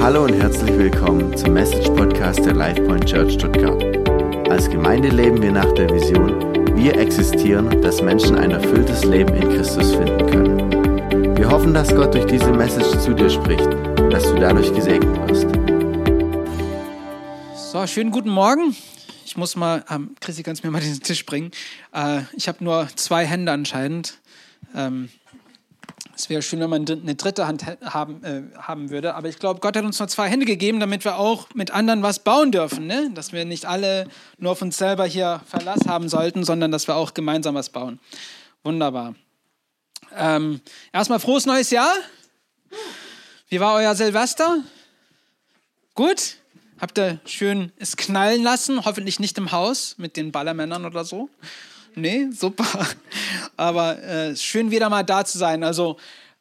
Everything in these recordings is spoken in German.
Hallo und herzlich willkommen zum Message Podcast der LifePoint Church Stuttgart. Als Gemeinde leben wir nach der Vision, wir existieren, dass Menschen ein erfülltes Leben in Christus finden können. Wir hoffen, dass Gott durch diese Message zu dir spricht und dass du dadurch gesegnet wirst. So, schönen guten Morgen. Ich muss mal, ähm, Chrissy, kannst du mir mal diesen Tisch bringen? Äh, ich habe nur zwei Hände anscheinend. Ähm, es wäre schön, wenn man eine dritte Hand haben, äh, haben würde. Aber ich glaube, Gott hat uns nur zwei Hände gegeben, damit wir auch mit anderen was bauen dürfen. Ne? Dass wir nicht alle nur auf uns selber hier Verlass haben sollten, sondern dass wir auch gemeinsam was bauen. Wunderbar. Ähm, erstmal frohes neues Jahr. Wie war euer Silvester? Gut? Habt ihr schön es knallen lassen? Hoffentlich nicht im Haus mit den Ballermännern oder so. Nee, super. Aber äh, schön wieder mal da zu sein. Also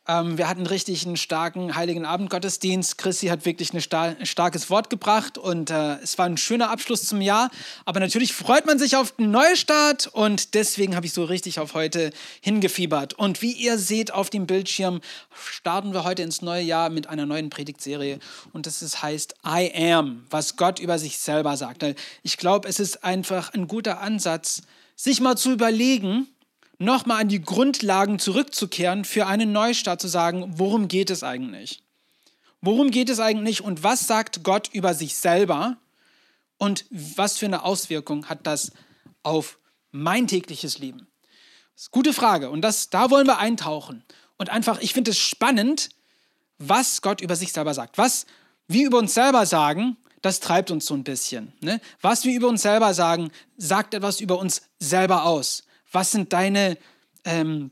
ähm, wir hatten richtig einen starken Heiligen Abend Gottesdienst. Chrissy hat wirklich star ein starkes Wort gebracht und äh, es war ein schöner Abschluss zum Jahr. Aber natürlich freut man sich auf den Neustart und deswegen habe ich so richtig auf heute hingefiebert. Und wie ihr seht auf dem Bildschirm, starten wir heute ins neue Jahr mit einer neuen Predigtserie und das ist, heißt I Am, was Gott über sich selber sagt. Ich glaube, es ist einfach ein guter Ansatz, sich mal zu überlegen, nochmal an die Grundlagen zurückzukehren, für einen Neustart zu sagen, worum geht es eigentlich? Worum geht es eigentlich und was sagt Gott über sich selber und was für eine Auswirkung hat das auf mein tägliches Leben? Das ist eine gute Frage und das, da wollen wir eintauchen. Und einfach, ich finde es spannend, was Gott über sich selber sagt. Was wir über uns selber sagen, das treibt uns so ein bisschen. Ne? Was wir über uns selber sagen, sagt etwas über uns selber aus. Was sind deine, ähm,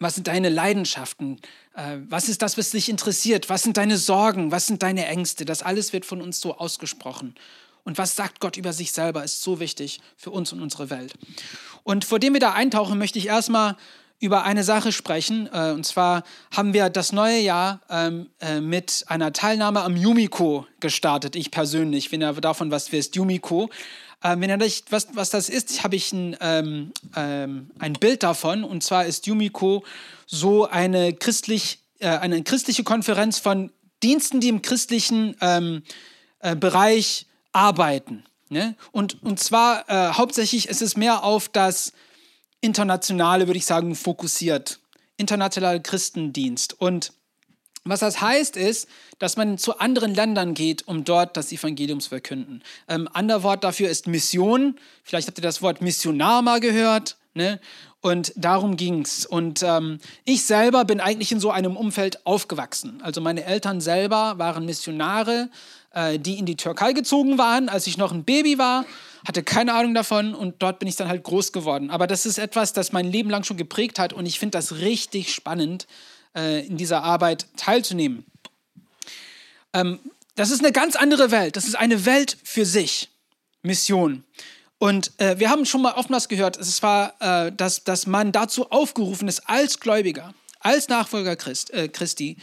was sind deine Leidenschaften? Äh, was ist das, was dich interessiert? Was sind deine Sorgen? Was sind deine Ängste? Das alles wird von uns so ausgesprochen. Und was sagt Gott über sich selber, ist so wichtig für uns und unsere Welt. Und vor dem wir da eintauchen, möchte ich erstmal über eine Sache sprechen. Äh, und zwar haben wir das neue Jahr ähm, äh, mit einer Teilnahme am Yumiko gestartet. Ich persönlich, wenn ihr davon was wisst, Yumiko. Ähm, wenn ihr nicht was, was das ist, habe ich ein, ähm, ähm, ein Bild davon. Und zwar ist Yumiko so eine, christlich, äh, eine christliche Konferenz von Diensten, die im christlichen ähm, äh, Bereich arbeiten. Ne? Und, und zwar äh, hauptsächlich ist es mehr auf das internationale, würde ich sagen, fokussiert. Internationaler Christendienst. Und was das heißt, ist, dass man zu anderen Ländern geht, um dort das Evangelium zu verkünden. Ähm, ander Wort dafür ist Mission. Vielleicht habt ihr das Wort Missionar mal gehört. Ne? Und darum ging es. Und ähm, ich selber bin eigentlich in so einem Umfeld aufgewachsen. Also meine Eltern selber waren Missionare, äh, die in die Türkei gezogen waren, als ich noch ein Baby war hatte keine Ahnung davon und dort bin ich dann halt groß geworden. Aber das ist etwas, das mein Leben lang schon geprägt hat und ich finde das richtig spannend, äh, in dieser Arbeit teilzunehmen. Ähm, das ist eine ganz andere Welt. Das ist eine Welt für sich. Mission. Und äh, wir haben schon mal oftmals gehört, es war, äh, dass, dass man dazu aufgerufen ist, als Gläubiger, als Nachfolger Christ, äh, Christi,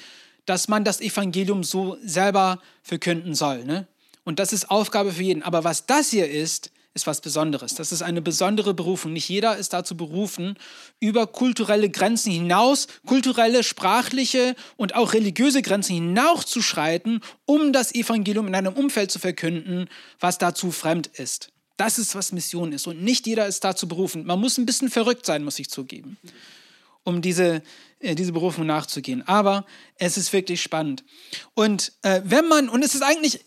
dass man das Evangelium so selber verkünden soll. Ne? Und das ist Aufgabe für jeden. Aber was das hier ist, ist was Besonderes. Das ist eine besondere Berufung. Nicht jeder ist dazu berufen, über kulturelle Grenzen hinaus, kulturelle, sprachliche und auch religiöse Grenzen hinauszuschreiten, um das Evangelium in einem Umfeld zu verkünden, was dazu fremd ist. Das ist, was Mission ist. Und nicht jeder ist dazu berufen. Man muss ein bisschen verrückt sein, muss ich zugeben, um diese, äh, diese Berufung nachzugehen. Aber es ist wirklich spannend. Und äh, wenn man, und es ist eigentlich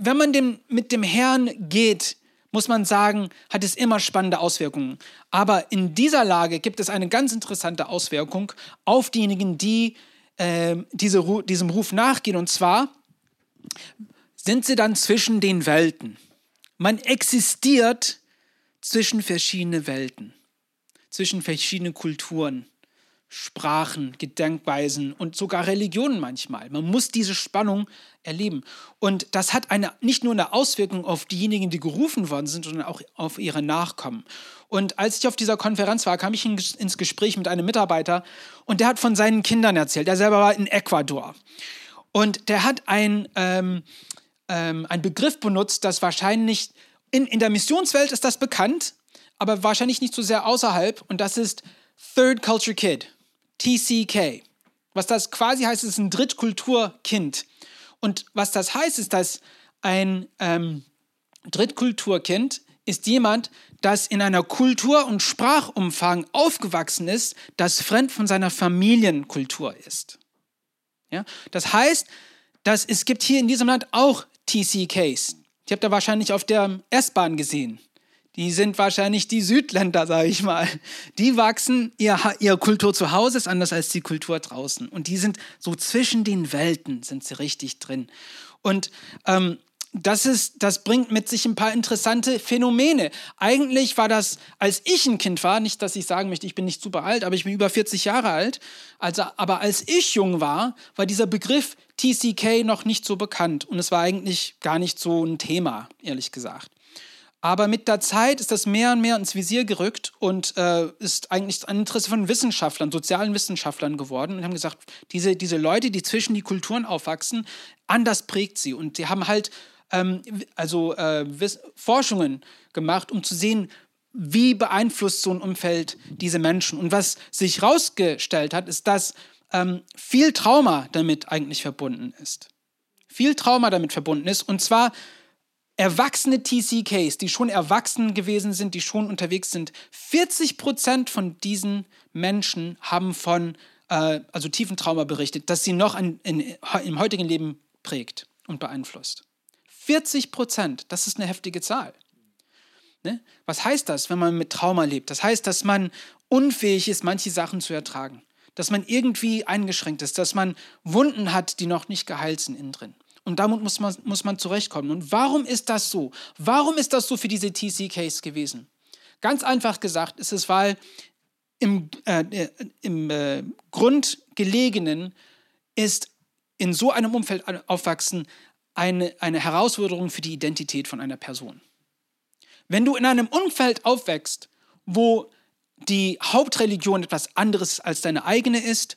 wenn man dem, mit dem Herrn geht, muss man sagen, hat es immer spannende Auswirkungen. Aber in dieser Lage gibt es eine ganz interessante Auswirkung auf diejenigen, die äh, diese, diesem Ruf nachgehen. Und zwar sind sie dann zwischen den Welten. Man existiert zwischen verschiedenen Welten, zwischen verschiedenen Kulturen. Sprachen, Gedenkweisen und sogar Religionen manchmal. Man muss diese Spannung erleben. Und das hat eine, nicht nur eine Auswirkung auf diejenigen, die gerufen worden sind, sondern auch auf ihre Nachkommen. Und als ich auf dieser Konferenz war, kam ich ins Gespräch mit einem Mitarbeiter und der hat von seinen Kindern erzählt. Er selber war in Ecuador. Und der hat ein, ähm, ähm, einen Begriff benutzt, das wahrscheinlich in, in der Missionswelt ist das bekannt, aber wahrscheinlich nicht so sehr außerhalb. Und das ist Third Culture Kid. TCK. Was das quasi heißt, ist ein Drittkulturkind. Und was das heißt, ist, dass ein ähm, Drittkulturkind ist jemand, das in einer Kultur- und Sprachumfang aufgewachsen ist, das fremd von seiner Familienkultur ist. Ja? Das heißt, dass es gibt hier in diesem Land auch TCKs. Die habt ihr wahrscheinlich auf der S-Bahn gesehen. Die sind wahrscheinlich die Südländer, sage ich mal. Die wachsen, ihr, ihre Kultur zu Hause ist anders als die Kultur draußen. Und die sind so zwischen den Welten, sind sie richtig drin. Und ähm, das, ist, das bringt mit sich ein paar interessante Phänomene. Eigentlich war das, als ich ein Kind war, nicht, dass ich sagen möchte, ich bin nicht super alt, aber ich bin über 40 Jahre alt. Also, aber als ich jung war, war dieser Begriff TCK noch nicht so bekannt. Und es war eigentlich gar nicht so ein Thema, ehrlich gesagt. Aber mit der Zeit ist das mehr und mehr ins Visier gerückt und äh, ist eigentlich ein Interesse von Wissenschaftlern, sozialen Wissenschaftlern geworden und haben gesagt, diese, diese Leute, die zwischen die Kulturen aufwachsen, anders prägt sie. Und sie haben halt ähm, also äh, Forschungen gemacht, um zu sehen, wie beeinflusst so ein Umfeld diese Menschen. Und was sich herausgestellt hat, ist, dass ähm, viel Trauma damit eigentlich verbunden ist. Viel Trauma damit verbunden ist. Und zwar erwachsene TCKs, die schon erwachsen gewesen sind, die schon unterwegs sind, 40 Prozent von diesen Menschen haben von äh, also tiefen Trauma berichtet, das sie noch an, in, im heutigen Leben prägt und beeinflusst. 40 Prozent, das ist eine heftige Zahl. Ne? Was heißt das, wenn man mit Trauma lebt? Das heißt, dass man unfähig ist, manche Sachen zu ertragen. Dass man irgendwie eingeschränkt ist, dass man Wunden hat, die noch nicht geheilt sind innen drin. Und damit muss man, muss man zurechtkommen. Und warum ist das so? Warum ist das so für diese TC-Case gewesen? Ganz einfach gesagt ist es, weil im, äh, äh, im äh, Grundgelegenen ist in so einem Umfeld aufwachsen eine, eine Herausforderung für die Identität von einer Person. Wenn du in einem Umfeld aufwächst, wo die Hauptreligion etwas anderes als deine eigene ist,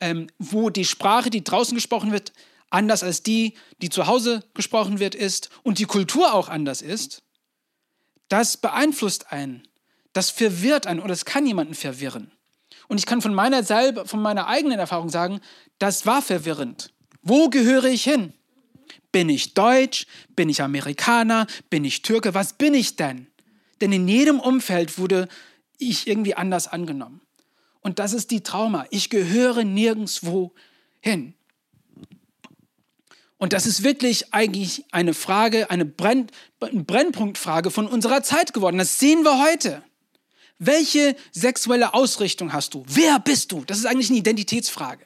ähm, wo die Sprache, die draußen gesprochen wird, anders als die, die zu Hause gesprochen wird, ist und die Kultur auch anders ist, das beeinflusst einen, das verwirrt einen oder es kann jemanden verwirren. Und ich kann von meiner selber, von meiner eigenen Erfahrung sagen, das war verwirrend. Wo gehöre ich hin? Bin ich Deutsch? Bin ich Amerikaner? Bin ich Türke? Was bin ich denn? Denn in jedem Umfeld wurde ich irgendwie anders angenommen. Und das ist die Trauma. Ich gehöre nirgendwo hin. Und das ist wirklich eigentlich eine Frage, eine Brenn, Brennpunktfrage von unserer Zeit geworden. Das sehen wir heute. Welche sexuelle Ausrichtung hast du? Wer bist du? Das ist eigentlich eine Identitätsfrage.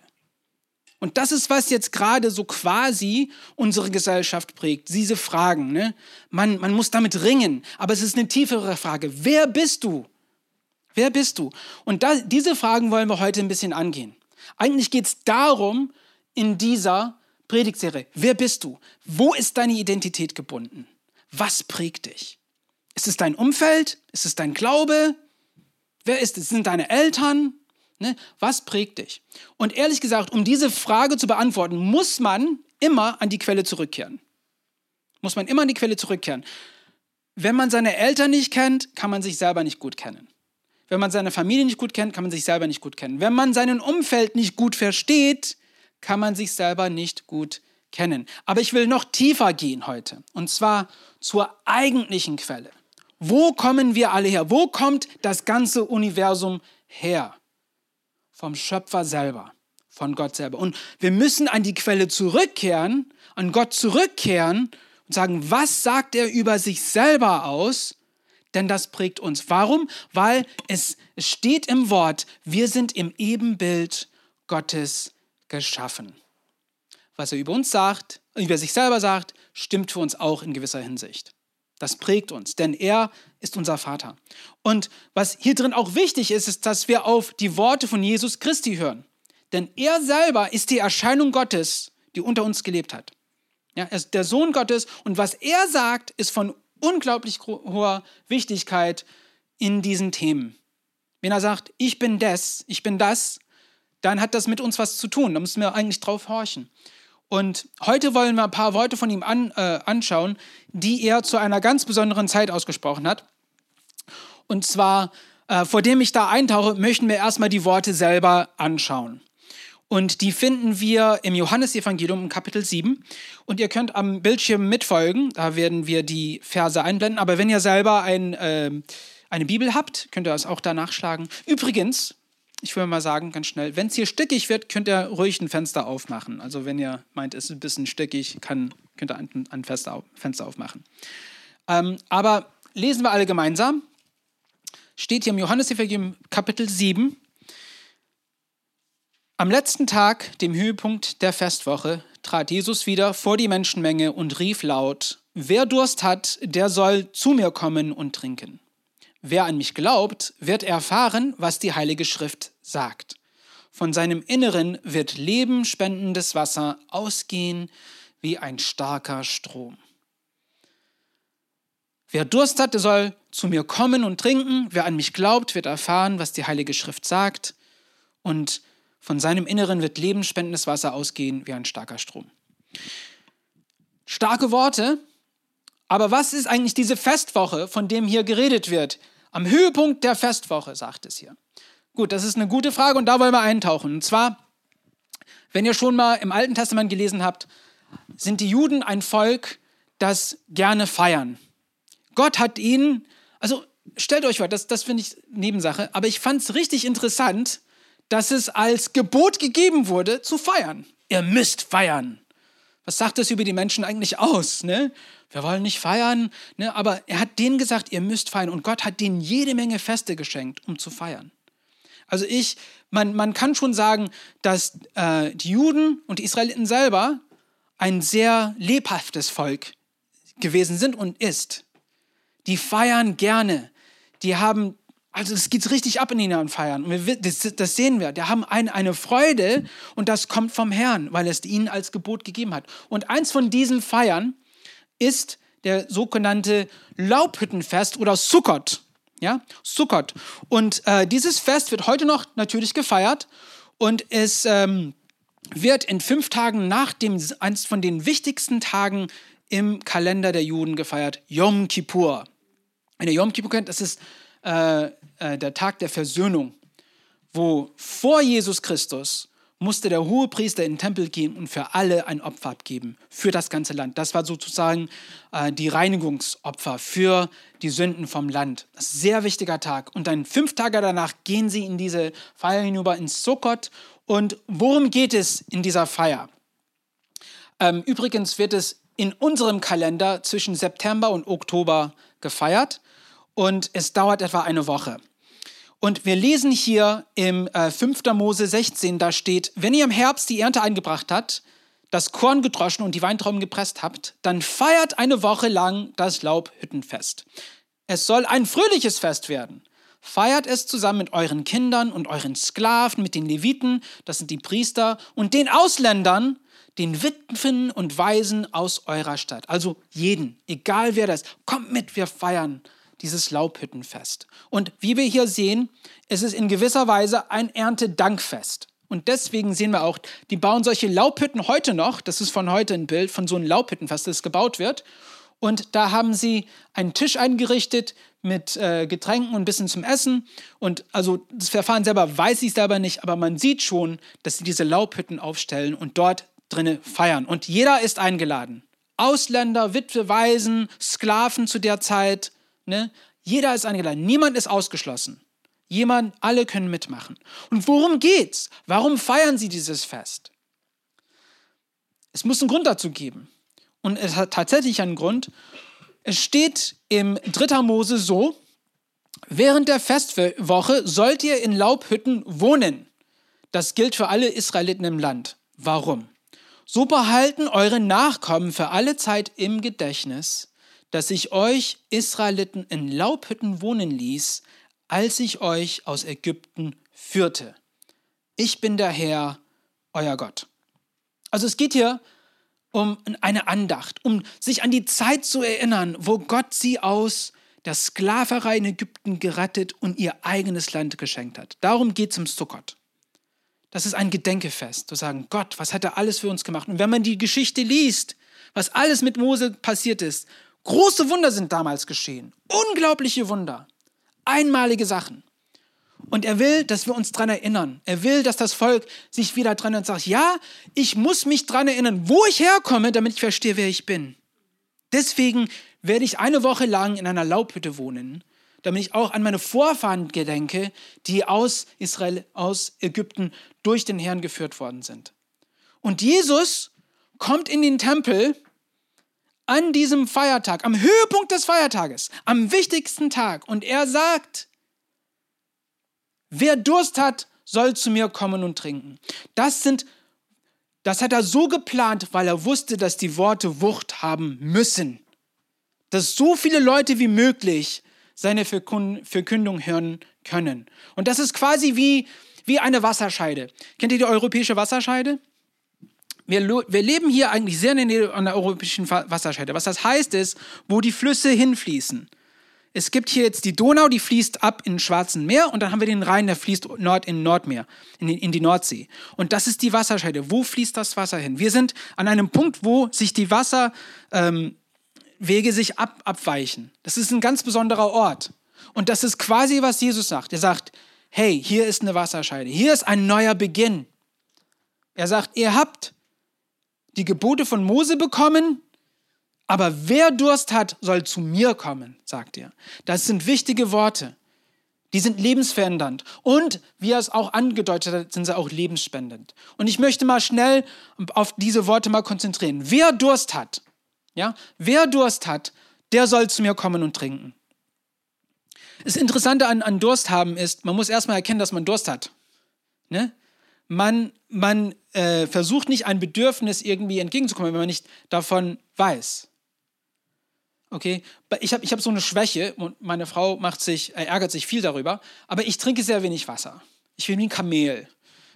Und das ist, was jetzt gerade so quasi unsere Gesellschaft prägt. Diese Fragen. Ne? Man, man muss damit ringen. Aber es ist eine tiefere Frage. Wer bist du? Wer bist du? Und da, diese Fragen wollen wir heute ein bisschen angehen. Eigentlich geht es darum, in dieser Predigtserie. Wer bist du? Wo ist deine Identität gebunden? Was prägt dich? Ist es dein Umfeld? Ist es dein Glaube? Wer ist es? Sind deine Eltern? Ne? Was prägt dich? Und ehrlich gesagt, um diese Frage zu beantworten, muss man immer an die Quelle zurückkehren. Muss man immer an die Quelle zurückkehren. Wenn man seine Eltern nicht kennt, kann man sich selber nicht gut kennen. Wenn man seine Familie nicht gut kennt, kann man sich selber nicht gut kennen. Wenn man sein Umfeld nicht gut versteht, kann man sich selber nicht gut kennen. Aber ich will noch tiefer gehen heute, und zwar zur eigentlichen Quelle. Wo kommen wir alle her? Wo kommt das ganze Universum her? Vom Schöpfer selber, von Gott selber. Und wir müssen an die Quelle zurückkehren, an Gott zurückkehren und sagen, was sagt er über sich selber aus? Denn das prägt uns. Warum? Weil es steht im Wort, wir sind im Ebenbild Gottes geschaffen. Was er über uns sagt, über sich selber sagt, stimmt für uns auch in gewisser Hinsicht. Das prägt uns, denn er ist unser Vater. Und was hier drin auch wichtig ist, ist, dass wir auf die Worte von Jesus Christi hören. Denn er selber ist die Erscheinung Gottes, die unter uns gelebt hat. Ja, er ist der Sohn Gottes und was er sagt, ist von unglaublich hoher Wichtigkeit in diesen Themen. Wenn er sagt, ich bin das, ich bin das, dann hat das mit uns was zu tun. Da müssen wir eigentlich drauf horchen. Und heute wollen wir ein paar Worte von ihm an, äh, anschauen, die er zu einer ganz besonderen Zeit ausgesprochen hat. Und zwar, äh, vor dem ich da eintauche, möchten wir erstmal die Worte selber anschauen. Und die finden wir im Johannesevangelium im Kapitel 7. Und ihr könnt am Bildschirm mitfolgen. Da werden wir die Verse einblenden. Aber wenn ihr selber ein, äh, eine Bibel habt, könnt ihr das auch da nachschlagen. Übrigens, ich will mal sagen, ganz schnell, wenn es hier stickig wird, könnt ihr ruhig ein Fenster aufmachen. Also wenn ihr meint, es ist ein bisschen stickig, kann, könnt ihr ein, ein Fenster, Fenster aufmachen. Ähm, aber lesen wir alle gemeinsam. Steht hier im Johannesevangelium Kapitel 7, am letzten Tag, dem Höhepunkt der Festwoche, trat Jesus wieder vor die Menschenmenge und rief laut, Wer Durst hat, der soll zu mir kommen und trinken. Wer an mich glaubt, wird erfahren, was die Heilige Schrift sagt. Von seinem Inneren wird lebenspendendes Wasser ausgehen wie ein starker Strom. Wer Durst hat, der soll zu mir kommen und trinken. Wer an mich glaubt, wird erfahren, was die Heilige Schrift sagt. Und von seinem Inneren wird lebensspendendes Wasser ausgehen wie ein starker Strom. Starke Worte, aber was ist eigentlich diese Festwoche, von dem hier geredet wird? Am Höhepunkt der Festwoche, sagt es hier. Gut, das ist eine gute Frage und da wollen wir eintauchen. Und zwar, wenn ihr schon mal im Alten Testament gelesen habt, sind die Juden ein Volk, das gerne feiern. Gott hat ihnen, also stellt euch vor, das, das finde ich Nebensache, aber ich fand es richtig interessant, dass es als Gebot gegeben wurde, zu feiern. Ihr müsst feiern. Was sagt das über die Menschen eigentlich aus? Ne? Wir wollen nicht feiern, ne? aber er hat denen gesagt, ihr müsst feiern. Und Gott hat denen jede Menge Feste geschenkt, um zu feiern. Also ich, man, man kann schon sagen, dass äh, die Juden und die Israeliten selber ein sehr lebhaftes Volk gewesen sind und ist. Die feiern gerne. Die haben also es geht richtig ab in den Feiern. Und wir, das, das, sehen wir. Die haben ein, eine Freude und das kommt vom Herrn, weil es ihnen als Gebot gegeben hat. Und eins von diesen Feiern ist der sogenannte Laubhüttenfest oder Sukkot. Ja, Sukkot. Und äh, dieses Fest wird heute noch natürlich gefeiert und es ähm, wird in fünf Tagen nach dem, eins von den wichtigsten Tagen im Kalender der Juden gefeiert, Yom Kippur. Wenn ihr Yom Kippur kennt, das ist äh, äh, der Tag der Versöhnung, wo vor Jesus Christus musste der Hohepriester in den Tempel gehen und für alle ein Opfer abgeben, für das ganze Land. Das war sozusagen äh, die Reinigungsopfer für die Sünden vom Land. Sehr wichtiger Tag. Und dann fünf Tage danach gehen sie in diese Feier hinüber ins Sukkot. Und worum geht es in dieser Feier? Ähm, übrigens wird es in unserem Kalender zwischen September und Oktober gefeiert und es dauert etwa eine Woche. Und wir lesen hier im äh, 5. Mose 16, da steht, wenn ihr im Herbst die Ernte eingebracht habt, das Korn gedroschen und die Weintrauben gepresst habt, dann feiert eine Woche lang das Laubhüttenfest. Es soll ein fröhliches Fest werden. Feiert es zusammen mit euren Kindern und euren Sklaven, mit den Leviten, das sind die Priester, und den Ausländern, den Witwen und Waisen aus eurer Stadt. Also jeden, egal wer das, kommt mit, wir feiern dieses Laubhüttenfest. Und wie wir hier sehen, es ist in gewisser Weise ein Erntedankfest. Und deswegen sehen wir auch, die bauen solche Laubhütten heute noch. Das ist von heute ein Bild von so einem Laubhüttenfest, das gebaut wird. Und da haben sie einen Tisch eingerichtet mit äh, Getränken und ein bisschen zum Essen. Und also das Verfahren selber weiß ich selber nicht, aber man sieht schon, dass sie diese Laubhütten aufstellen und dort drinnen feiern. Und jeder ist eingeladen. Ausländer, Witwe, Waisen, Sklaven zu der Zeit, Ne? Jeder ist eingeladen, niemand ist ausgeschlossen. Jemand, alle können mitmachen. Und worum geht's? Warum feiern sie dieses Fest? Es muss einen Grund dazu geben. Und es hat tatsächlich einen Grund. Es steht im 3. Mose so, während der Festwoche sollt ihr in Laubhütten wohnen. Das gilt für alle Israeliten im Land. Warum? So behalten eure Nachkommen für alle Zeit im Gedächtnis, dass ich euch Israeliten in Laubhütten wohnen ließ, als ich euch aus Ägypten führte. Ich bin der Herr, euer Gott. Also es geht hier um eine Andacht, um sich an die Zeit zu erinnern, wo Gott sie aus der Sklaverei in Ägypten gerettet und ihr eigenes Land geschenkt hat. Darum geht es im Sukkot. Das ist ein Gedenkefest, zu sagen, Gott, was hat er alles für uns gemacht? Und wenn man die Geschichte liest, was alles mit Mose passiert ist, Große Wunder sind damals geschehen. Unglaubliche Wunder. Einmalige Sachen. Und er will, dass wir uns daran erinnern. Er will, dass das Volk sich wieder dran und sagt, ja, ich muss mich daran erinnern, wo ich herkomme, damit ich verstehe, wer ich bin. Deswegen werde ich eine Woche lang in einer Laubhütte wohnen, damit ich auch an meine Vorfahren gedenke, die aus Israel, aus Ägypten durch den Herrn geführt worden sind. Und Jesus kommt in den Tempel an diesem Feiertag, am Höhepunkt des Feiertages, am wichtigsten Tag. Und er sagt, wer Durst hat, soll zu mir kommen und trinken. Das sind, das hat er so geplant, weil er wusste, dass die Worte Wucht haben müssen. Dass so viele Leute wie möglich seine Verkündung hören können. Und das ist quasi wie, wie eine Wasserscheide. Kennt ihr die europäische Wasserscheide? Wir, wir leben hier eigentlich sehr in der Nähe an der europäischen Wasserscheide. Was das heißt ist, wo die Flüsse hinfließen. Es gibt hier jetzt die Donau, die fließt ab in Schwarzen Meer und dann haben wir den Rhein, der fließt Nord in Nordmeer, in die, in die Nordsee. Und das ist die Wasserscheide. Wo fließt das Wasser hin? Wir sind an einem Punkt, wo sich die Wasserwege ähm, sich ab, abweichen. Das ist ein ganz besonderer Ort. Und das ist quasi, was Jesus sagt. Er sagt, hey, hier ist eine Wasserscheide. Hier ist ein neuer Beginn. Er sagt, ihr habt die Gebote von Mose bekommen, aber wer Durst hat, soll zu mir kommen, sagt er. Das sind wichtige Worte. Die sind lebensverändernd. Und, wie er es auch angedeutet hat, sind sie auch lebensspendend. Und ich möchte mal schnell auf diese Worte mal konzentrieren. Wer Durst hat, ja, wer Durst hat, der soll zu mir kommen und trinken. Das Interessante an, an Durst haben ist, man muss erstmal erkennen, dass man Durst hat. Ne? Man, man äh, versucht nicht ein Bedürfnis irgendwie entgegenzukommen, wenn man nicht davon weiß. Okay, ich habe ich hab so eine Schwäche und meine Frau macht sich, äh, ärgert sich viel darüber, aber ich trinke sehr wenig Wasser. Ich bin wie ein Kamel.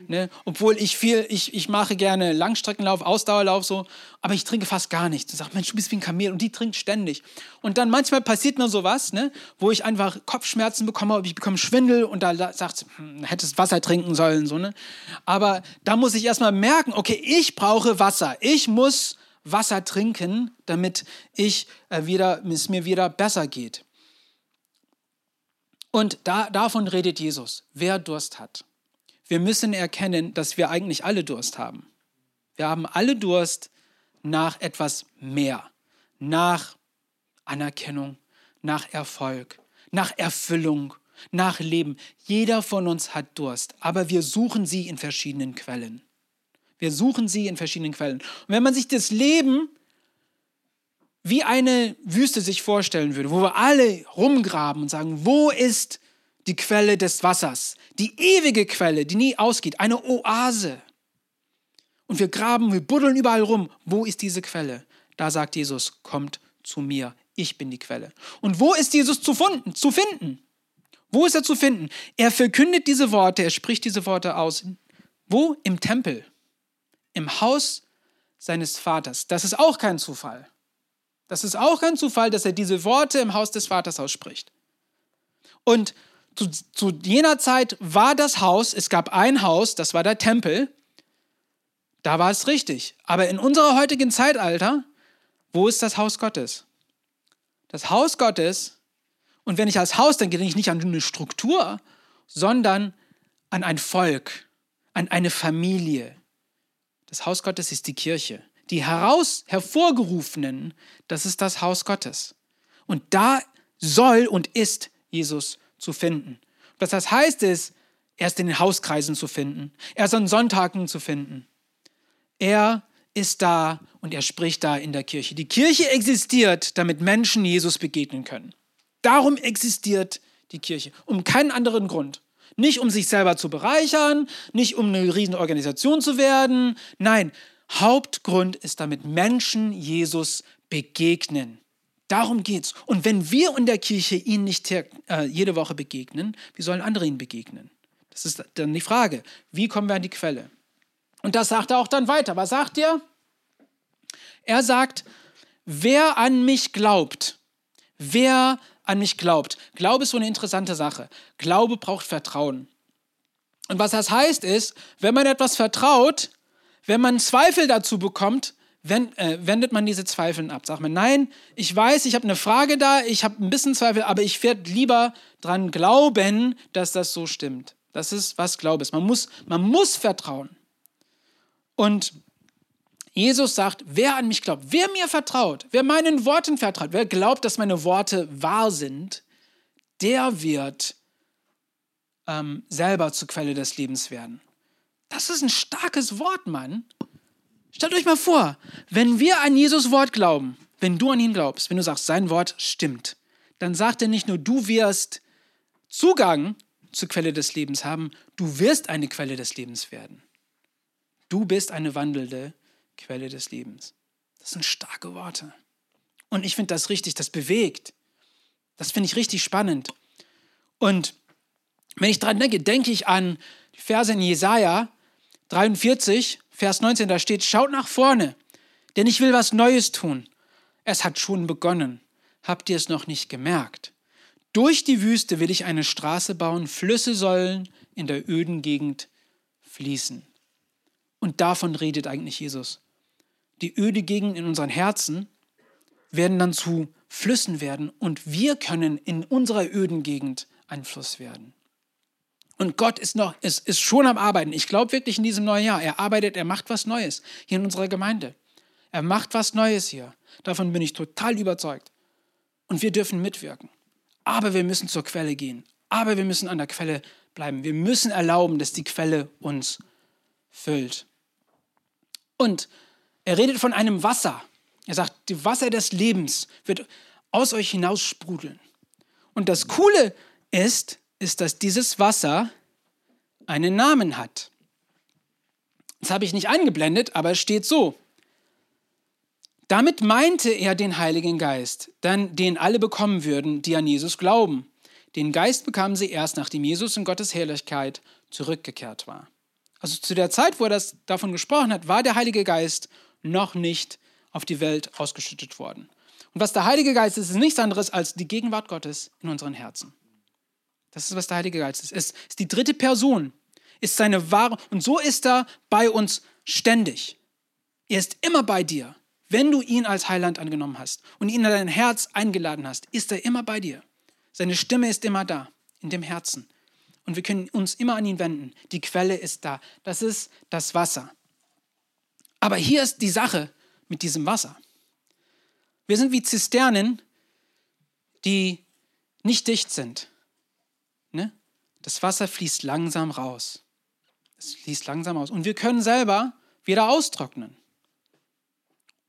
Ne? Obwohl ich viel, ich, ich mache gerne Langstreckenlauf, Ausdauerlauf so, aber ich trinke fast gar nichts. Und sage, Mensch, du bist wie ein Kamel und die trinkt ständig. Und dann manchmal passiert mir sowas, ne? wo ich einfach Kopfschmerzen bekomme, ich bekomme Schwindel und da sagt hm, hättest Wasser trinken sollen. So, ne? Aber da muss ich erstmal merken, okay, ich brauche Wasser. Ich muss Wasser trinken, damit ich, äh, wieder, es mir wieder besser geht. Und da, davon redet Jesus, wer Durst hat. Wir müssen erkennen, dass wir eigentlich alle Durst haben. Wir haben alle Durst nach etwas mehr, nach Anerkennung, nach Erfolg, nach Erfüllung, nach Leben. Jeder von uns hat Durst, aber wir suchen sie in verschiedenen Quellen. Wir suchen sie in verschiedenen Quellen. Und wenn man sich das Leben wie eine Wüste sich vorstellen würde, wo wir alle rumgraben und sagen, wo ist die Quelle des Wassers, die ewige Quelle, die nie ausgeht, eine Oase. Und wir graben, wir buddeln überall rum. Wo ist diese Quelle? Da sagt Jesus, kommt zu mir, ich bin die Quelle. Und wo ist Jesus zu finden? Zu finden? Wo ist er zu finden? Er verkündet diese Worte, er spricht diese Worte aus. Wo? Im Tempel im Haus seines Vaters. Das ist auch kein Zufall. Das ist auch kein Zufall, dass er diese Worte im Haus des Vaters ausspricht. Und zu, zu jener Zeit war das Haus, es gab ein Haus, das war der Tempel, da war es richtig. Aber in unserer heutigen Zeitalter, wo ist das Haus Gottes? Das Haus Gottes, und wenn ich als Haus denke, denke ich nicht an eine Struktur, sondern an ein Volk, an eine Familie, das Haus Gottes ist die Kirche. Die heraus hervorgerufenen, das ist das Haus Gottes. Und da soll und ist Jesus zu finden. Was das heißt ist, er ist in den Hauskreisen zu finden. Er ist an Sonntagen zu finden. Er ist da und er spricht da in der Kirche. Die Kirche existiert, damit Menschen Jesus begegnen können. Darum existiert die Kirche, um keinen anderen Grund. Nicht um sich selber zu bereichern, nicht um eine riesen Organisation zu werden. Nein, Hauptgrund ist, damit Menschen Jesus begegnen. Darum geht's. Und wenn wir in der Kirche ihnen nicht äh, jede Woche begegnen, wie sollen andere ihnen begegnen? Das ist dann die Frage. Wie kommen wir an die Quelle? Und das sagt er auch dann weiter. Was sagt er? Er sagt, wer an mich glaubt, wer an mich glaubt. Glaube ist so eine interessante Sache. Glaube braucht Vertrauen. Und was das heißt ist, wenn man etwas vertraut, wenn man Zweifel dazu bekommt, wendet man diese Zweifel ab. Sagt man, nein, ich weiß, ich habe eine Frage da, ich habe ein bisschen Zweifel, aber ich werde lieber dran glauben, dass das so stimmt. Das ist, was Glaube ist. Man muss, man muss vertrauen. Und Jesus sagt, wer an mich glaubt, wer mir vertraut, wer meinen Worten vertraut, wer glaubt, dass meine Worte wahr sind, der wird ähm, selber zur Quelle des Lebens werden. Das ist ein starkes Wort, Mann. Stellt euch mal vor, wenn wir an Jesus Wort glauben, wenn du an ihn glaubst, wenn du sagst, sein Wort stimmt, dann sagt er nicht nur, du wirst Zugang zur Quelle des Lebens haben, du wirst eine Quelle des Lebens werden. Du bist eine wandelnde Quelle des Lebens. Das sind starke Worte. Und ich finde das richtig, das bewegt. Das finde ich richtig spannend. Und wenn ich daran denke, denke ich an die Verse in Jesaja 43, Vers 19, da steht: Schaut nach vorne, denn ich will was Neues tun. Es hat schon begonnen. Habt ihr es noch nicht gemerkt? Durch die Wüste will ich eine Straße bauen, Flüsse sollen in der öden Gegend fließen. Und davon redet eigentlich Jesus. Die öde Gegend in unseren Herzen werden dann zu Flüssen werden und wir können in unserer öden Gegend ein Fluss werden. Und Gott ist noch, ist, ist schon am Arbeiten. Ich glaube wirklich in diesem neuen Jahr. Er arbeitet, er macht was Neues hier in unserer Gemeinde. Er macht was Neues hier. Davon bin ich total überzeugt. Und wir dürfen mitwirken. Aber wir müssen zur Quelle gehen. Aber wir müssen an der Quelle bleiben. Wir müssen erlauben, dass die Quelle uns füllt. Und er redet von einem Wasser. Er sagt, die Wasser des Lebens wird aus euch hinaus sprudeln. Und das Coole ist, ist, dass dieses Wasser einen Namen hat. Das habe ich nicht eingeblendet, aber es steht so. Damit meinte er den Heiligen Geist, dann den alle bekommen würden, die an Jesus glauben. Den Geist bekamen sie erst, nachdem Jesus in Gottes Herrlichkeit zurückgekehrt war. Also zu der Zeit, wo er das davon gesprochen hat, war der Heilige Geist noch nicht auf die Welt ausgeschüttet worden. Und was der Heilige Geist ist, ist nichts anderes als die Gegenwart Gottes in unseren Herzen. Das ist, was der Heilige Geist ist. Es ist die dritte Person, ist seine wahre, und so ist er bei uns ständig. Er ist immer bei dir. Wenn du ihn als Heiland angenommen hast und ihn in dein Herz eingeladen hast, ist er immer bei dir. Seine Stimme ist immer da, in dem Herzen. Und wir können uns immer an ihn wenden. Die Quelle ist da. Das ist das Wasser. Aber hier ist die Sache mit diesem Wasser. Wir sind wie Zisternen, die nicht dicht sind. Das Wasser fließt langsam raus. Es fließt langsam aus. Und wir können selber wieder austrocknen.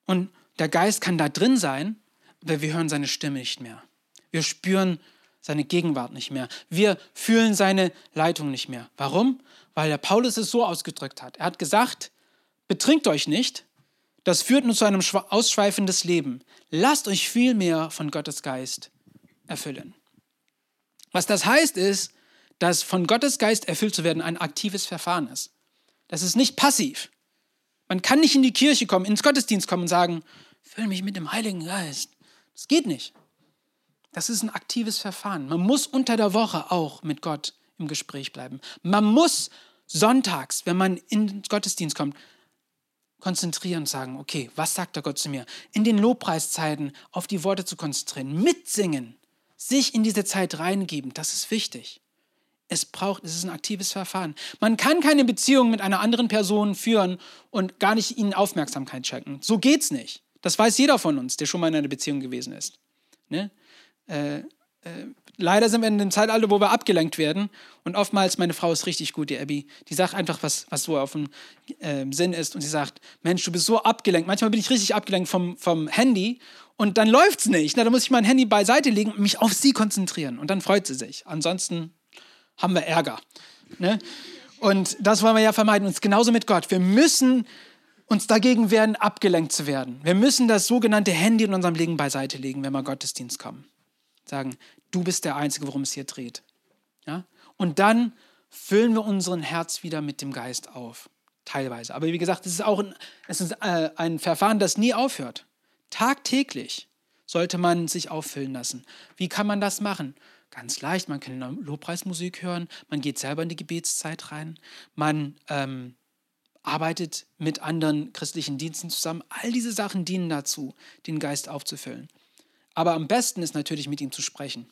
Und der Geist kann da drin sein, aber wir hören seine Stimme nicht mehr. Wir spüren seine Gegenwart nicht mehr. Wir fühlen seine Leitung nicht mehr. Warum? Weil der Paulus es so ausgedrückt hat. Er hat gesagt, betrinkt euch nicht, das führt nur zu einem ausschweifendes Leben. Lasst euch vielmehr von Gottes Geist erfüllen. Was das heißt, ist, dass von Gottes Geist erfüllt zu werden ein aktives Verfahren ist. Das ist nicht passiv. Man kann nicht in die Kirche kommen, ins Gottesdienst kommen und sagen, füll mich mit dem Heiligen Geist. Das geht nicht. Das ist ein aktives Verfahren. Man muss unter der Woche auch mit Gott im Gespräch bleiben. Man muss sonntags, wenn man in den Gottesdienst kommt, konzentrieren und sagen, okay, was sagt der Gott zu mir? In den Lobpreiszeiten auf die Worte zu konzentrieren, mitsingen, sich in diese Zeit reingeben, das ist wichtig. Es braucht, es ist ein aktives Verfahren. Man kann keine Beziehung mit einer anderen Person führen und gar nicht ihnen Aufmerksamkeit schenken. So geht's nicht. Das weiß jeder von uns, der schon mal in einer Beziehung gewesen ist. Ne? Äh, äh, leider sind wir in dem Zeitalter, wo wir abgelenkt werden. Und oftmals, meine Frau ist richtig gut, die Abby, die sagt einfach, was, was so auf dem äh, Sinn ist. Und sie sagt, Mensch, du bist so abgelenkt. Manchmal bin ich richtig abgelenkt vom, vom Handy und dann läuft es nicht. Na, dann muss ich mein Handy beiseite legen und mich auf sie konzentrieren. Und dann freut sie sich. Ansonsten haben wir Ärger. Ne? Und das wollen wir ja vermeiden. Und genauso mit Gott. Wir müssen uns dagegen wehren, abgelenkt zu werden. Wir müssen das sogenannte Handy in unserem Leben beiseite legen, wenn wir Gottesdienst kommen. Sagen, du bist der Einzige, worum es hier dreht. Ja? Und dann füllen wir unseren Herz wieder mit dem Geist auf. Teilweise. Aber wie gesagt, es ist auch ein, es ist, äh, ein Verfahren, das nie aufhört. Tagtäglich sollte man sich auffüllen lassen. Wie kann man das machen? Ganz leicht, man kann Lobpreismusik hören, man geht selber in die Gebetszeit rein, man ähm, arbeitet mit anderen christlichen Diensten zusammen. All diese Sachen dienen dazu, den Geist aufzufüllen. Aber am besten ist natürlich, mit ihm zu sprechen.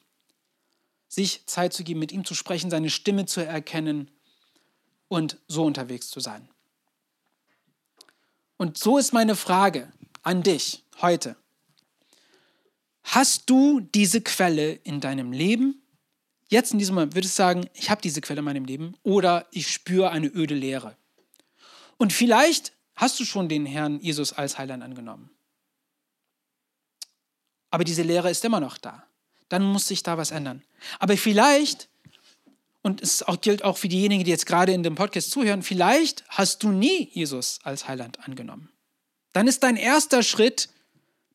Sich Zeit zu geben, mit ihm zu sprechen, seine Stimme zu erkennen und so unterwegs zu sein. Und so ist meine Frage an dich heute. Hast du diese Quelle in deinem Leben? Jetzt in diesem Moment würdest du sagen, ich habe diese Quelle in meinem Leben oder ich spüre eine öde Leere. Und vielleicht hast du schon den Herrn Jesus als Heiland angenommen. Aber diese Lehre ist immer noch da. Dann muss sich da was ändern. Aber vielleicht, und es auch, gilt auch für diejenigen, die jetzt gerade in dem Podcast zuhören, vielleicht hast du nie Jesus als Heiland angenommen. Dann ist dein erster Schritt,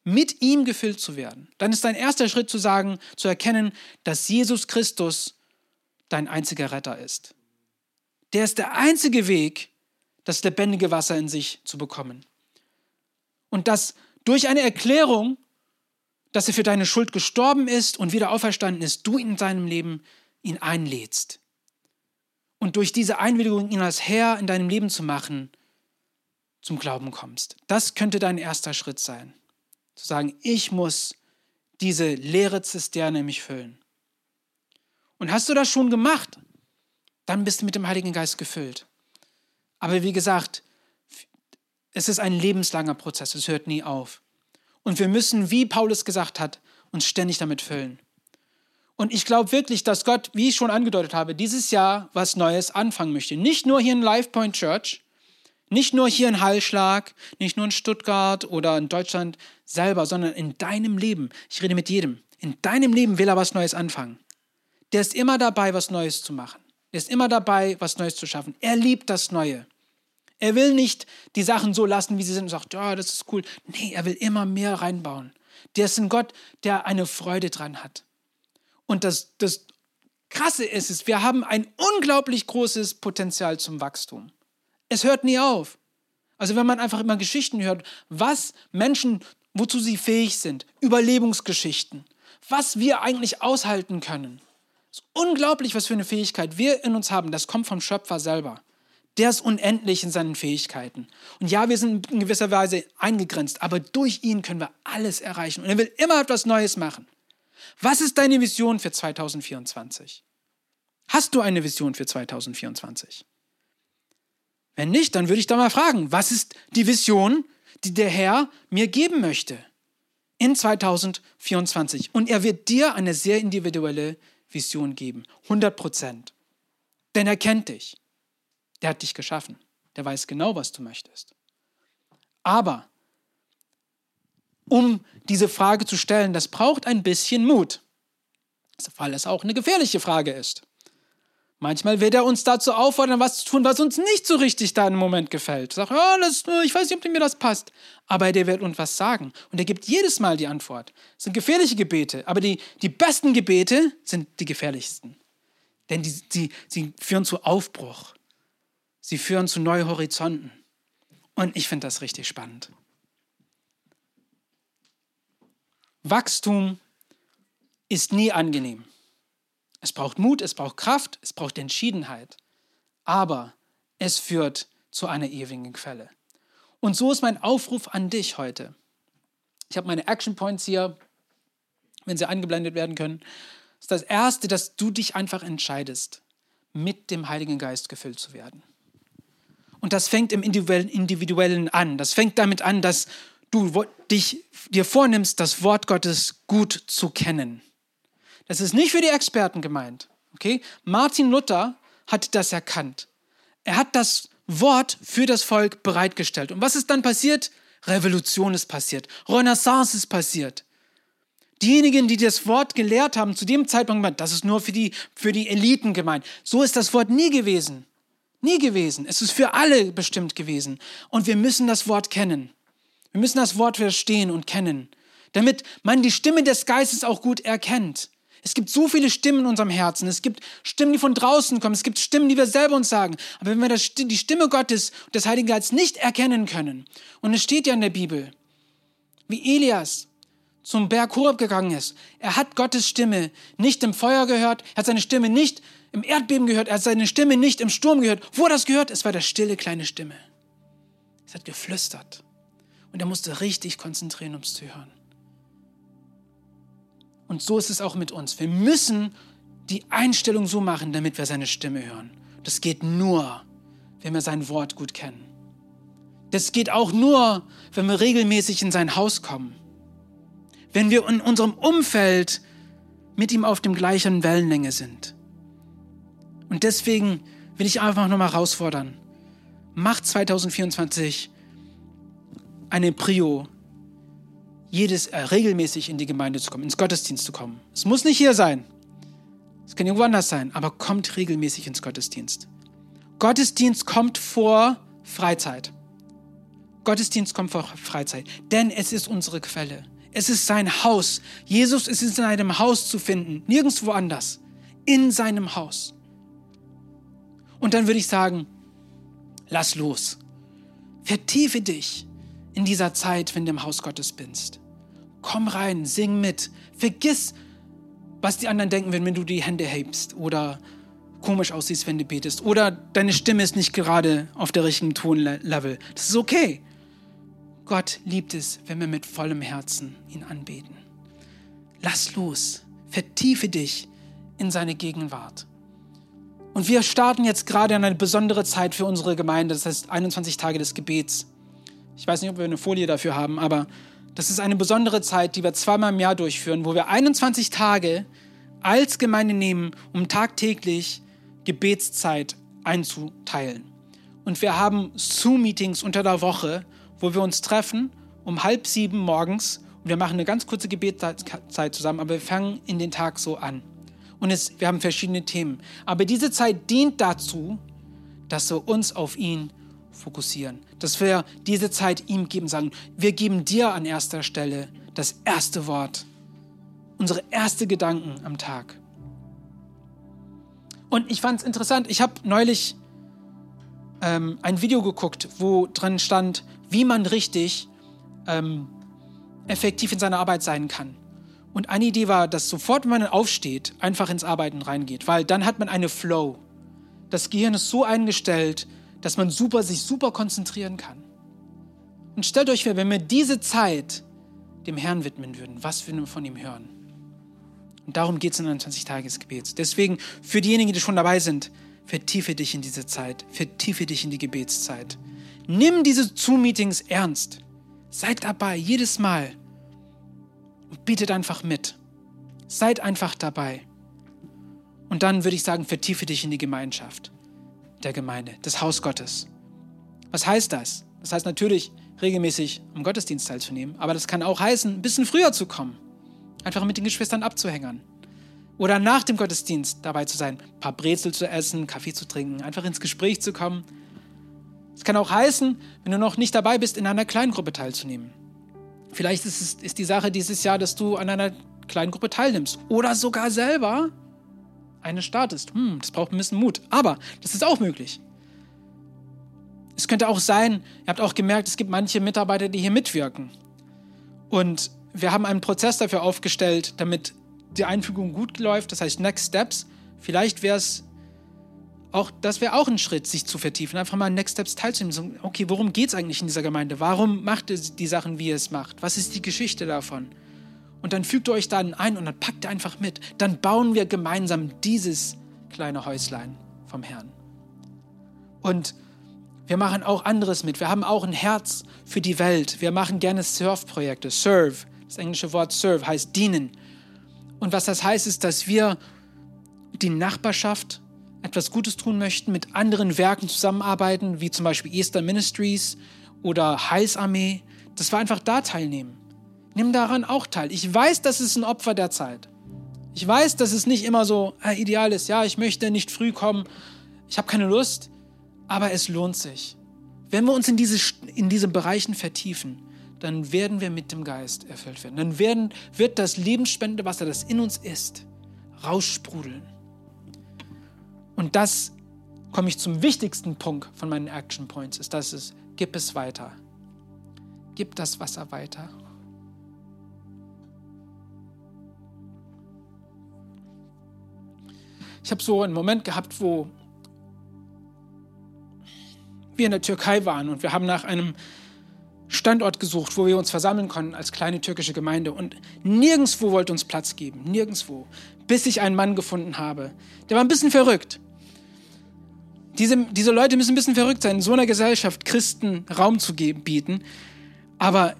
mit ihm gefüllt zu werden. Dann ist dein erster Schritt zu sagen, zu erkennen, dass Jesus Christus dein einziger Retter ist. Der ist der einzige Weg, das lebendige Wasser in sich zu bekommen. Und dass durch eine Erklärung, dass er für deine Schuld gestorben ist und wieder auferstanden ist, du in deinem Leben ihn einlädst. Und durch diese Einwilligung, ihn als Herr in deinem Leben zu machen, zum Glauben kommst. Das könnte dein erster Schritt sein. Zu sagen, ich muss diese leere Zisterne mich füllen. Und hast du das schon gemacht, dann bist du mit dem Heiligen Geist gefüllt. Aber wie gesagt, es ist ein lebenslanger Prozess, es hört nie auf. Und wir müssen, wie Paulus gesagt hat, uns ständig damit füllen. Und ich glaube wirklich, dass Gott, wie ich schon angedeutet habe, dieses Jahr was Neues anfangen möchte. Nicht nur hier in Life Point Church, nicht nur hier in Hallschlag, nicht nur in Stuttgart oder in Deutschland selber, sondern in deinem Leben. Ich rede mit jedem. In deinem Leben will er was Neues anfangen. Der ist immer dabei, was Neues zu machen. Er ist immer dabei, was Neues zu schaffen. Er liebt das Neue. Er will nicht die Sachen so lassen, wie sie sind und sagt, ja, das ist cool. Nee, er will immer mehr reinbauen. Der ist ein Gott, der eine Freude dran hat. Und das, das Krasse ist es, wir haben ein unglaublich großes Potenzial zum Wachstum. Es hört nie auf. Also wenn man einfach immer Geschichten hört, was Menschen, wozu sie fähig sind, Überlebensgeschichten, was wir eigentlich aushalten können. Es ist unglaublich, was für eine Fähigkeit wir in uns haben. Das kommt vom Schöpfer selber. Der ist unendlich in seinen Fähigkeiten. Und ja, wir sind in gewisser Weise eingegrenzt, aber durch ihn können wir alles erreichen. Und er will immer etwas Neues machen. Was ist deine Vision für 2024? Hast du eine Vision für 2024? Wenn nicht, dann würde ich da mal fragen, was ist die Vision, die der Herr mir geben möchte in 2024? Und er wird dir eine sehr individuelle Vision geben. 100 Prozent. Denn er kennt dich. Der hat dich geschaffen. Der weiß genau, was du möchtest. Aber um diese Frage zu stellen, das braucht ein bisschen Mut, weil es auch eine gefährliche Frage ist. Manchmal wird er uns dazu auffordern, was zu tun, was uns nicht so richtig da im Moment gefällt. Sag, ja, das, ich weiß nicht, ob mir das passt. Aber der wird uns was sagen. Und er gibt jedes Mal die Antwort. Es sind gefährliche Gebete, aber die, die besten Gebete sind die gefährlichsten. Denn die, die, sie führen zu Aufbruch. Sie führen zu neuen Horizonten. Und ich finde das richtig spannend. Wachstum ist nie angenehm. Es braucht Mut, es braucht Kraft, es braucht Entschiedenheit. Aber es führt zu einer ewigen Quelle. Und so ist mein Aufruf an dich heute. Ich habe meine Action Points hier, wenn sie angeblendet werden können. Das ist das Erste, dass du dich einfach entscheidest, mit dem Heiligen Geist gefüllt zu werden. Und das fängt im Individuellen an. Das fängt damit an, dass du dich, dir vornimmst, das Wort Gottes gut zu kennen. Das ist nicht für die Experten gemeint. Okay? Martin Luther hat das erkannt. Er hat das Wort für das Volk bereitgestellt. Und was ist dann passiert? Revolution ist passiert. Renaissance ist passiert. Diejenigen, die das Wort gelehrt haben, zu dem Zeitpunkt gemeint, das ist nur für die, für die Eliten gemeint. So ist das Wort nie gewesen. Nie gewesen. Es ist für alle bestimmt gewesen. Und wir müssen das Wort kennen. Wir müssen das Wort verstehen und kennen, damit man die Stimme des Geistes auch gut erkennt. Es gibt so viele Stimmen in unserem Herzen. Es gibt Stimmen, die von draußen kommen. Es gibt Stimmen, die wir selber uns sagen. Aber wenn wir das, die Stimme Gottes und des Heiligen Geistes nicht erkennen können, und es steht ja in der Bibel, wie Elias zum Berg Horeb gegangen ist, er hat Gottes Stimme nicht im Feuer gehört, er hat seine Stimme nicht im Erdbeben gehört, er hat seine Stimme nicht im Sturm gehört. Wo er das gehört? Es war der stille kleine Stimme. Es hat geflüstert. Und er musste richtig konzentrieren, um es zu hören. Und so ist es auch mit uns. Wir müssen die Einstellung so machen, damit wir seine Stimme hören. Das geht nur, wenn wir sein Wort gut kennen. Das geht auch nur, wenn wir regelmäßig in sein Haus kommen. Wenn wir in unserem Umfeld mit ihm auf dem gleichen Wellenlänge sind. Und deswegen will ich einfach nochmal herausfordern. Macht 2024 eine Prio, jedes äh, regelmäßig in die Gemeinde zu kommen, ins Gottesdienst zu kommen. Es muss nicht hier sein. Es kann irgendwo anders sein, aber kommt regelmäßig ins Gottesdienst. Gottesdienst kommt vor Freizeit. Gottesdienst kommt vor Freizeit, denn es ist unsere Quelle. Es ist sein Haus. Jesus ist in seinem Haus zu finden, nirgendwo anders. In seinem Haus. Und dann würde ich sagen, lass los. Vertiefe dich in dieser Zeit, wenn du im Haus Gottes bist. Komm rein, sing mit. Vergiss, was die anderen denken, wenn du die Hände hebst oder komisch aussiehst, wenn du betest oder deine Stimme ist nicht gerade auf der richtigen Tonlevel. Das ist okay. Gott liebt es, wenn wir mit vollem Herzen ihn anbeten. Lass los, vertiefe dich in seine Gegenwart. Und wir starten jetzt gerade an eine besondere Zeit für unsere Gemeinde, das heißt 21 Tage des Gebets. Ich weiß nicht, ob wir eine Folie dafür haben, aber das ist eine besondere Zeit, die wir zweimal im Jahr durchführen, wo wir 21 Tage als Gemeinde nehmen, um tagtäglich Gebetszeit einzuteilen. Und wir haben Zoom-Meetings unter der Woche, wo wir uns treffen um halb sieben morgens und wir machen eine ganz kurze Gebetszeit zusammen, aber wir fangen in den Tag so an. Und es, wir haben verschiedene Themen. Aber diese Zeit dient dazu, dass wir uns auf ihn fokussieren. Dass wir diese Zeit ihm geben, sagen, wir geben dir an erster Stelle das erste Wort, unsere erste Gedanken am Tag. Und ich fand es interessant, ich habe neulich ähm, ein Video geguckt, wo drin stand, wie man richtig ähm, effektiv in seiner Arbeit sein kann. Und eine Idee war, dass sofort, wenn man aufsteht, einfach ins Arbeiten reingeht, weil dann hat man eine Flow. Das Gehirn ist so eingestellt, dass man super, sich super konzentrieren kann. Und stellt euch vor, wenn wir diese Zeit dem Herrn widmen würden, was würden wir von ihm hören? Und darum geht es in 21 Tagesgebets. Deswegen, für diejenigen, die schon dabei sind, vertiefe dich in diese Zeit, vertiefe dich in die Gebetszeit. Nimm diese Zoom-Meetings ernst. Seid dabei, jedes Mal. Und bietet einfach mit. Seid einfach dabei. Und dann würde ich sagen, vertiefe dich in die Gemeinschaft der Gemeinde, des Haus Gottes. Was heißt das? Das heißt natürlich, regelmäßig am Gottesdienst teilzunehmen, aber das kann auch heißen, ein bisschen früher zu kommen. Einfach mit den Geschwistern abzuhängern. Oder nach dem Gottesdienst dabei zu sein, ein paar Brezel zu essen, Kaffee zu trinken, einfach ins Gespräch zu kommen. Es kann auch heißen, wenn du noch nicht dabei bist, in einer Kleingruppe teilzunehmen. Vielleicht ist, es, ist die Sache dieses Jahr, dass du an einer Kleingruppe teilnimmst. Oder sogar selber eine startest. Hm, das braucht ein bisschen Mut. Aber das ist auch möglich. Es könnte auch sein, ihr habt auch gemerkt, es gibt manche Mitarbeiter, die hier mitwirken. Und wir haben einen Prozess dafür aufgestellt, damit die Einfügung gut läuft, das heißt Next Steps. Vielleicht wäre es auch, das wäre auch ein Schritt, sich zu vertiefen, einfach mal Next Steps teilzunehmen. Okay, worum geht es eigentlich in dieser Gemeinde? Warum macht es die Sachen, wie ihr es macht? Was ist die Geschichte davon? Und dann fügt ihr euch dann ein und dann packt ihr einfach mit. Dann bauen wir gemeinsam dieses kleine Häuslein vom Herrn. Und wir machen auch anderes mit. Wir haben auch ein Herz für die Welt. Wir machen gerne Surf-Projekte. Serve, das englische Wort serve heißt dienen. Und was das heißt, ist, dass wir die Nachbarschaft etwas Gutes tun möchten, mit anderen Werken zusammenarbeiten, wie zum Beispiel Eastern Ministries oder Heilsarmee, dass wir einfach da teilnehmen. Nimm daran auch teil. Ich weiß, das ist ein Opfer der Zeit. Ich weiß, dass es nicht immer so äh, ideal ist. Ja, ich möchte nicht früh kommen. Ich habe keine Lust. Aber es lohnt sich. Wenn wir uns in diese, in diese Bereichen vertiefen, dann werden wir mit dem Geist erfüllt werden. Dann werden, wird das lebensspendende Wasser, das in uns ist, raussprudeln. Und das komme ich zum wichtigsten Punkt von meinen Action Points, ist, dass es, gib es weiter. Gib das Wasser weiter. Ich habe so einen Moment gehabt, wo wir in der Türkei waren und wir haben nach einem Standort gesucht, wo wir uns versammeln konnten als kleine türkische Gemeinde. Und nirgendwo wollte uns Platz geben, nirgendwo, bis ich einen Mann gefunden habe. Der war ein bisschen verrückt. Diese, diese Leute müssen ein bisschen verrückt sein, in so einer Gesellschaft Christen Raum zu geben, bieten. Aber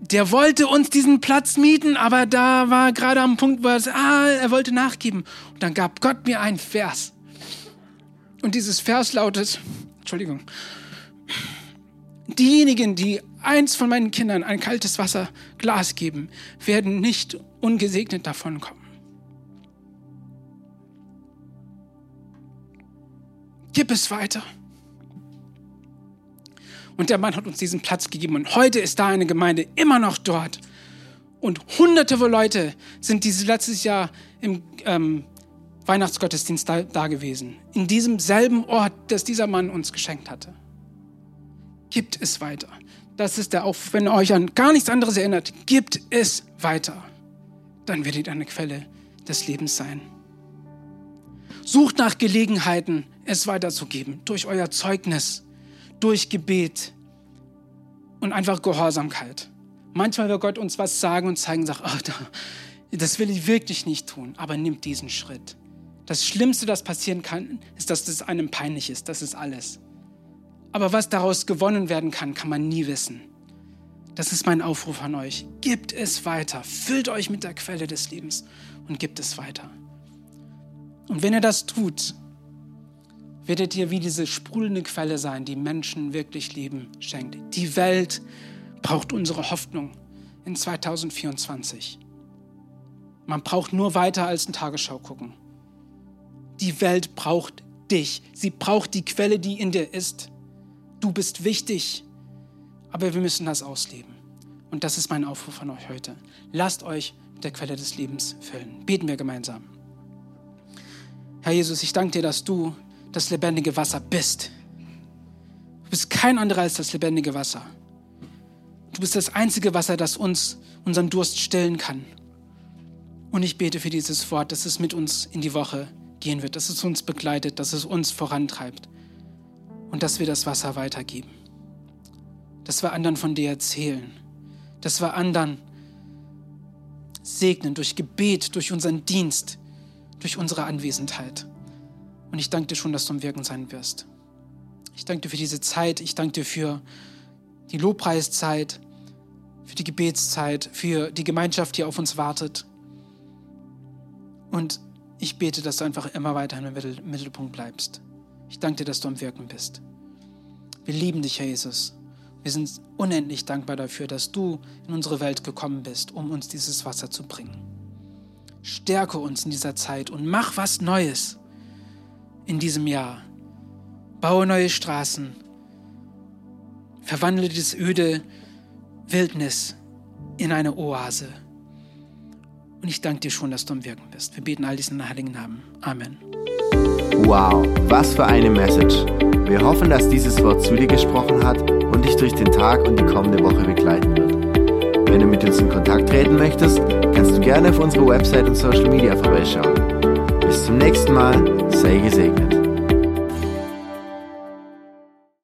der wollte uns diesen Platz mieten, aber da war gerade am Punkt, wo er, ah, er wollte nachgeben. Und dann gab Gott mir einen Vers. Und dieses Vers lautet, Entschuldigung, diejenigen, die eins von meinen Kindern ein kaltes Wasserglas geben, werden nicht ungesegnet davonkommen. Gib es weiter. Und der Mann hat uns diesen Platz gegeben. Und heute ist da eine Gemeinde immer noch dort. Und hunderte von Leute sind dieses letztes Jahr im ähm, Weihnachtsgottesdienst da, da gewesen. In diesem selben Ort, das dieser Mann uns geschenkt hatte. Gibt es weiter. Das ist der Auf, wenn ihr euch an gar nichts anderes erinnert, gibt es weiter. Dann werdet ihr eine Quelle des Lebens sein. Sucht nach Gelegenheiten, es weiterzugeben, durch euer Zeugnis, durch Gebet und einfach Gehorsamkeit. Manchmal wird Gott uns was sagen und zeigen, sagt, oh, das will ich wirklich nicht tun, aber nimmt diesen Schritt. Das Schlimmste, das passieren kann, ist, dass es einem peinlich ist. Das ist alles. Aber was daraus gewonnen werden kann, kann man nie wissen. Das ist mein Aufruf an euch. Gebt es weiter. Füllt euch mit der Quelle des Lebens und gebt es weiter. Und wenn ihr das tut, werdet ihr wie diese sprudelnde Quelle sein, die Menschen wirklich Leben schenkt. Die Welt braucht unsere Hoffnung in 2024. Man braucht nur weiter als ein Tagesschau gucken. Die Welt braucht dich. Sie braucht die Quelle, die in dir ist. Du bist wichtig, aber wir müssen das ausleben. Und das ist mein Aufruf an euch heute. Lasst euch mit der Quelle des Lebens füllen. Beten wir gemeinsam. Herr Jesus, ich danke dir, dass du das lebendige Wasser bist. Du bist kein anderer als das lebendige Wasser. Du bist das einzige Wasser, das uns unseren Durst stillen kann. Und ich bete für dieses Wort, dass es mit uns in die Woche gehen wird, dass es uns begleitet, dass es uns vorantreibt und dass wir das Wasser weitergeben. Dass wir anderen von dir erzählen. Dass wir anderen segnen durch Gebet, durch unseren Dienst, durch unsere Anwesenheit. Und ich danke dir schon, dass du am Wirken sein wirst. Ich danke dir für diese Zeit. Ich danke dir für die Lobpreiszeit, für die Gebetszeit, für die Gemeinschaft, die auf uns wartet. Und ich bete, dass du einfach immer weiter im Mittelpunkt bleibst. Ich danke dir, dass du am Wirken bist. Wir lieben dich, Herr Jesus. Wir sind unendlich dankbar dafür, dass du in unsere Welt gekommen bist, um uns dieses Wasser zu bringen. Stärke uns in dieser Zeit und mach was Neues in diesem Jahr. Baue neue Straßen. Verwandle das öde Wildnis in eine Oase. Und ich danke dir schon, dass du am Wirken bist. Wir beten all diesen heiligen Namen. Amen. Wow, was für eine Message. Wir hoffen, dass dieses Wort zu dir gesprochen hat und dich durch den Tag und die kommende Woche begleiten wird. Wenn du mit uns in Kontakt treten möchtest, kannst du gerne auf unsere Website und Social Media vorbeischauen. Bis zum nächsten Mal, sei gesegnet.